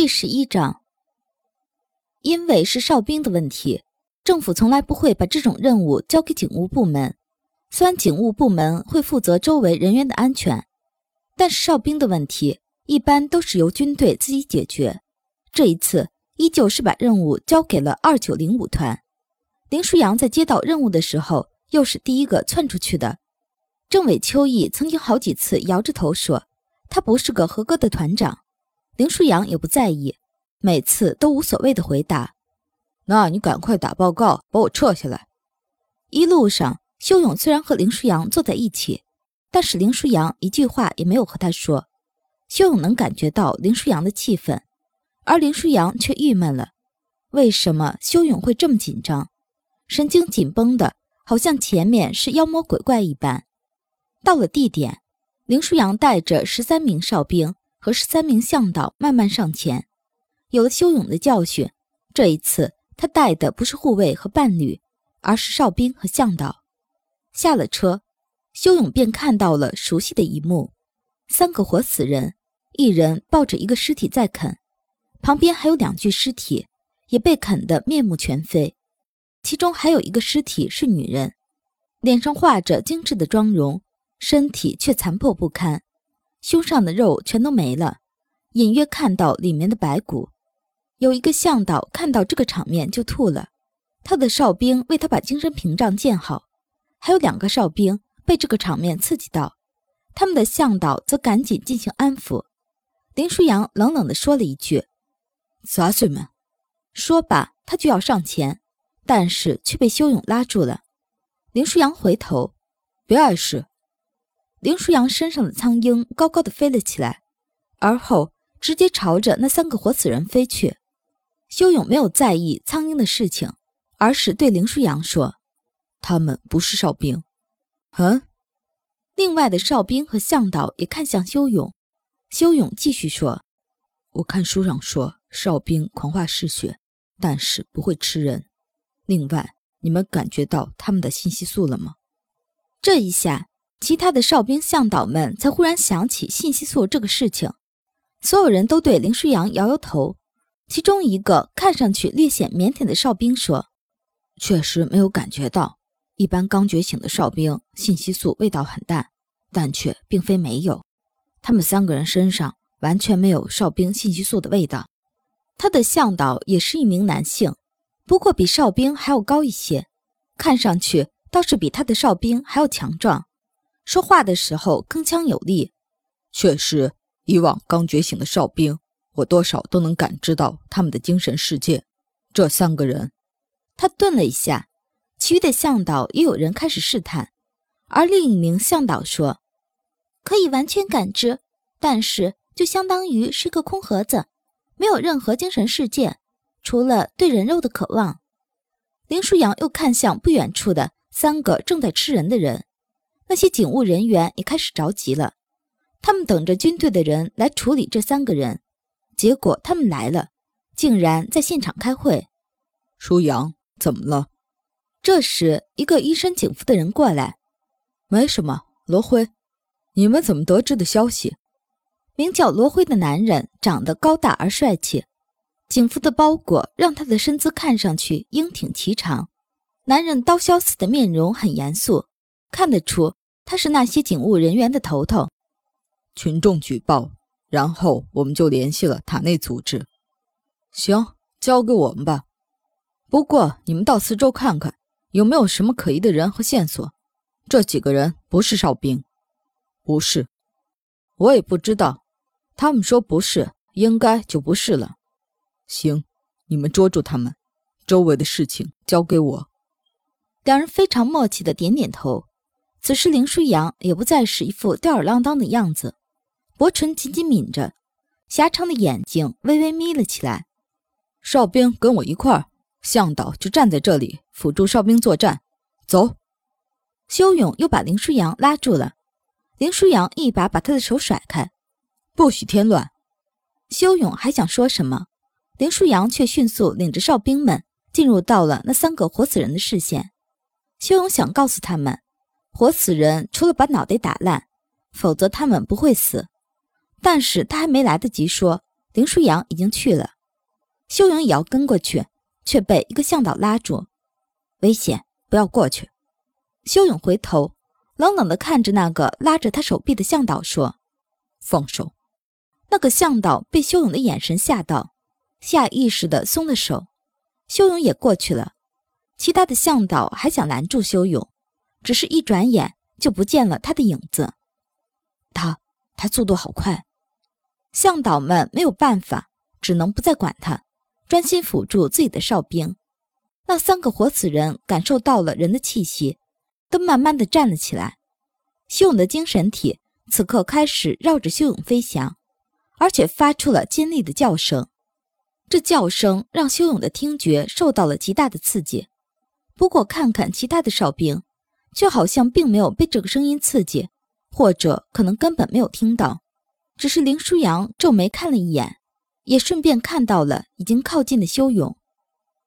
第十一章，因为是哨兵的问题，政府从来不会把这种任务交给警务部门。虽然警务部门会负责周围人员的安全，但是哨兵的问题一般都是由军队自己解决。这一次，依旧是把任务交给了二九零五团。林舒扬在接到任务的时候，又是第一个窜出去的。政委邱毅曾经好几次摇着头说，他不是个合格的团长。林舒扬也不在意，每次都无所谓的回答：“那你赶快打报告，把我撤下来。”一路上，修勇虽然和林舒扬坐在一起，但是林舒扬一句话也没有和他说。修勇能感觉到林舒扬的气愤，而林舒扬却郁闷了。为什么修勇会这么紧张？神经紧绷的，好像前面是妖魔鬼怪一般。到了地点，林舒扬带着十三名哨兵。和十三名向导慢慢上前，有了修勇的教训，这一次他带的不是护卫和伴侣，而是哨兵和向导。下了车，修勇便看到了熟悉的一幕：三个活死人，一人抱着一个尸体在啃，旁边还有两具尸体也被啃得面目全非，其中还有一个尸体是女人，脸上画着精致的妆容，身体却残破不堪。胸上的肉全都没了，隐约看到里面的白骨。有一个向导看到这个场面就吐了，他的哨兵为他把精神屏障建好，还有两个哨兵被这个场面刺激到，他们的向导则赶紧进行安抚。林舒扬冷冷地说了一句：“杂碎们。”说罢，他就要上前，但是却被修勇拉住了。林舒扬回头：“别碍事。”林舒扬身上的苍鹰高高的飞了起来，而后直接朝着那三个活死人飞去。修勇没有在意苍鹰的事情，而是对林舒扬说：“他们不是哨兵。”嗯。另外的哨兵和向导也看向修勇。修勇继续说：“我看书上说，哨兵狂化嗜血，但是不会吃人。另外，你们感觉到他们的信息素了吗？”这一下。其他的哨兵向导们才忽然想起信息素这个事情，所有人都对林舒扬摇摇头。其中一个看上去略显腼腆的哨兵说：“确实没有感觉到，一般刚觉醒的哨兵信息素味道很淡，但却并非没有。他们三个人身上完全没有哨兵信息素的味道。”他的向导也是一名男性，不过比哨兵还要高一些，看上去倒是比他的哨兵还要强壮。说话的时候铿锵有力，确实，以往刚觉醒的哨兵，我多少都能感知到他们的精神世界。这三个人，他顿了一下，其余的向导也有人开始试探，而另一名向导说：“可以完全感知，但是就相当于是个空盒子，没有任何精神世界，除了对人肉的渴望。”林舒扬又看向不远处的三个正在吃人的人。那些警务人员也开始着急了，他们等着军队的人来处理这三个人，结果他们来了，竟然在现场开会。舒扬，怎么了？这时，一个一身警服的人过来，没什么。罗辉，你们怎么得知的消息？名叫罗辉的男人长得高大而帅气，警服的包裹让他的身姿看上去英挺颀长。男人刀削似的面容很严肃，看得出。他是那些警务人员的头头。群众举报，然后我们就联系了塔内组织。行，交给我们吧。不过你们到四周看看，有没有什么可疑的人和线索。这几个人不是哨兵，不是，我也不知道。他们说不是，应该就不是了。行，你们捉住他们，周围的事情交给我。两人非常默契的点点头。此时，林舒扬也不再是一副吊儿郎当的样子，薄唇紧紧抿着，狭长的眼睛微微眯了起来。哨兵跟我一块儿，向导就站在这里辅助哨兵作战。走。修勇又把林舒扬拉住了，林舒扬一把把他的手甩开，不许添乱。修勇还想说什么，林舒扬却迅速领着哨兵们进入到了那三个活死人的视线。修勇想告诉他们。活死人除了把脑袋打烂，否则他们不会死。但是他还没来得及说，林舒扬已经去了。修勇也要跟过去，却被一个向导拉住，危险，不要过去。修勇回头，冷冷地看着那个拉着他手臂的向导，说：“放手。”那个向导被修勇的眼神吓到，下意识地松了手。修勇也过去了，其他的向导还想拦住修勇，只是一转眼就不见了他的影子。他，他速度好快，向导们没有办法，只能不再管他。专心辅助自己的哨兵，那三个活死人感受到了人的气息，都慢慢的站了起来。修勇的精神体此刻开始绕着修勇飞翔，而且发出了尖利的叫声。这叫声让修勇的听觉受到了极大的刺激。不过看看其他的哨兵，却好像并没有被这个声音刺激，或者可能根本没有听到。只是林舒扬皱眉看了一眼。也顺便看到了已经靠近的修勇。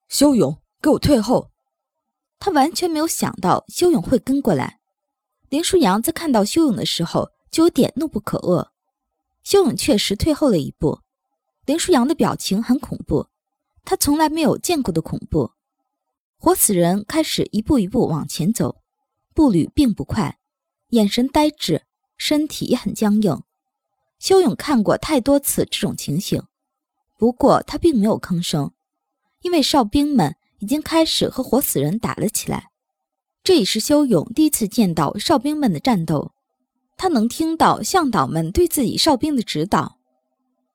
修勇，给我退后！他完全没有想到修勇会跟过来。林舒扬在看到修勇的时候就有点怒不可遏。修勇确实退后了一步。林舒扬的表情很恐怖，他从来没有见过的恐怖。活死人开始一步一步往前走，步履并不快，眼神呆滞，身体也很僵硬。修勇看过太多次这种情形。不过他并没有吭声，因为哨兵们已经开始和活死人打了起来。这也是修勇第一次见到哨兵们的战斗，他能听到向导们对自己哨兵的指导：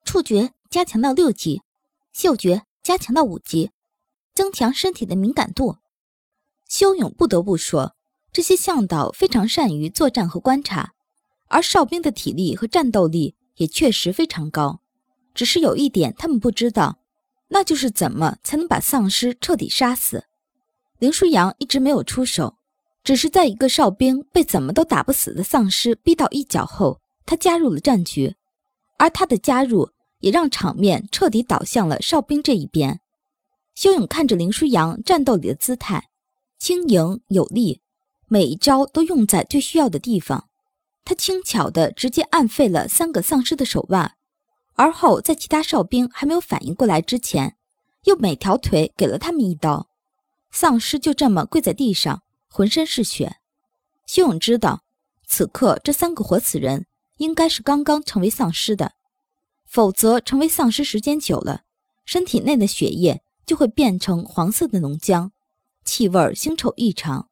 触觉加强到六级，嗅觉加强到五级，增强身体的敏感度。修勇不得不说，这些向导非常善于作战和观察，而哨兵的体力和战斗力也确实非常高。只是有一点，他们不知道，那就是怎么才能把丧尸彻底杀死。林舒扬一直没有出手，只是在一个哨兵被怎么都打不死的丧尸逼到一角后，他加入了战局。而他的加入也让场面彻底倒向了哨兵这一边。修勇看着林舒扬战斗里的姿态，轻盈有力，每一招都用在最需要的地方。他轻巧地直接按废了三个丧尸的手腕。而后，在其他哨兵还没有反应过来之前，又每条腿给了他们一刀，丧尸就这么跪在地上，浑身是血。修勇知道，此刻这三个活死人应该是刚刚成为丧尸的，否则成为丧尸时间久了，身体内的血液就会变成黄色的浓浆，气味腥臭异常。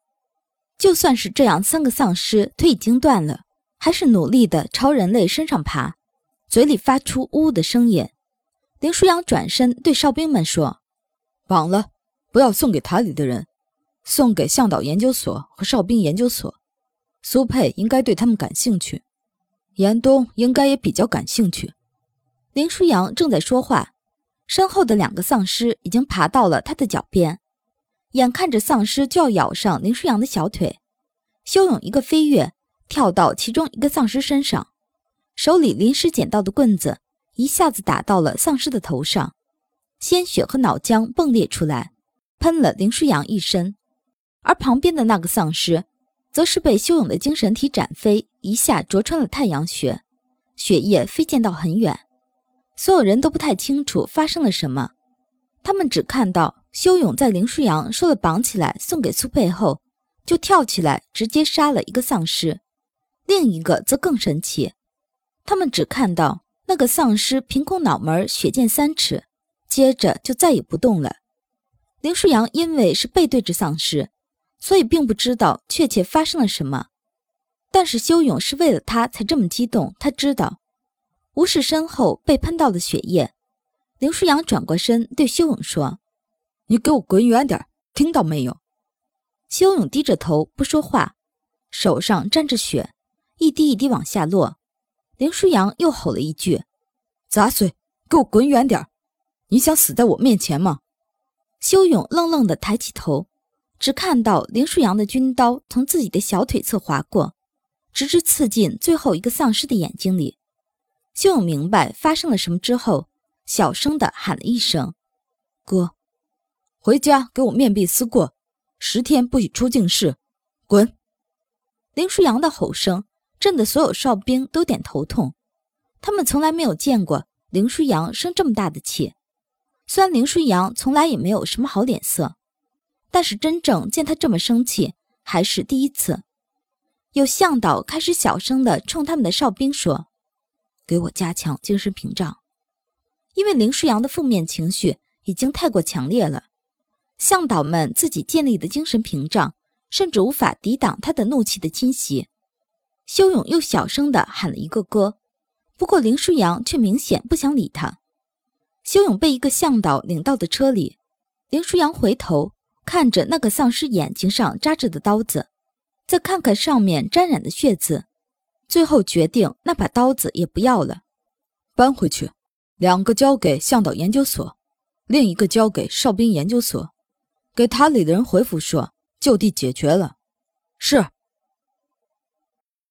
就算是这样，三个丧尸腿已经断了，还是努力的朝人类身上爬。嘴里发出呜呜的声音，林舒扬转身对哨兵们说：“绑了，不要送给塔里的人，送给向导研究所和哨兵研究所。苏佩应该对他们感兴趣，严冬应该也比较感兴趣。”林舒扬正在说话，身后的两个丧尸已经爬到了他的脚边，眼看着丧尸就要咬上林舒扬的小腿，修勇一个飞跃，跳到其中一个丧尸身上。手里临时捡到的棍子一下子打到了丧尸的头上，鲜血和脑浆迸裂出来，喷了林舒扬一身。而旁边的那个丧尸，则是被修勇的精神体斩飞，一下灼穿了太阳穴，血液飞溅到很远。所有人都不太清楚发生了什么，他们只看到修勇在林舒扬说了绑起来送给苏佩后，就跳起来直接杀了一个丧尸，另一个则更神奇。他们只看到那个丧尸凭空脑门血溅三尺，接着就再也不动了。林舒扬因为是背对着丧尸，所以并不知道确切发生了什么。但是修勇是为了他才这么激动，他知道。无视身后被喷到的血液，林舒扬转过身对修勇说：“你给我滚远点，听到没有？”修勇低着头不说话，手上沾着血，一滴一滴往下落。林舒扬又吼了一句：“杂碎，给我滚远点！你想死在我面前吗？”修勇愣愣地抬起头，只看到林舒扬的军刀从自己的小腿侧划过，直至刺进最后一个丧尸的眼睛里。修勇明白发生了什么之后，小声地喊了一声：“哥，回家给我面壁思过，十天不许出境室，滚！”林舒扬的吼声。震得所有哨兵都点头痛，他们从来没有见过林舒扬生这么大的气。虽然林舒扬从来也没有什么好脸色，但是真正见他这么生气还是第一次。有向导开始小声地冲他们的哨兵说：“给我加强精神屏障。”因为林舒扬的负面情绪已经太过强烈了，向导们自己建立的精神屏障甚至无法抵挡他的怒气的侵袭。修勇又小声地喊了一个哥，不过林舒扬却明显不想理他。修勇被一个向导领到的车里，林舒扬回头看着那个丧尸眼睛上扎着的刀子。再看看上面沾染的血渍，最后决定那把刀子也不要了，搬回去，两个交给向导研究所，另一个交给哨兵研究所。给塔里的人回复说就地解决了。是。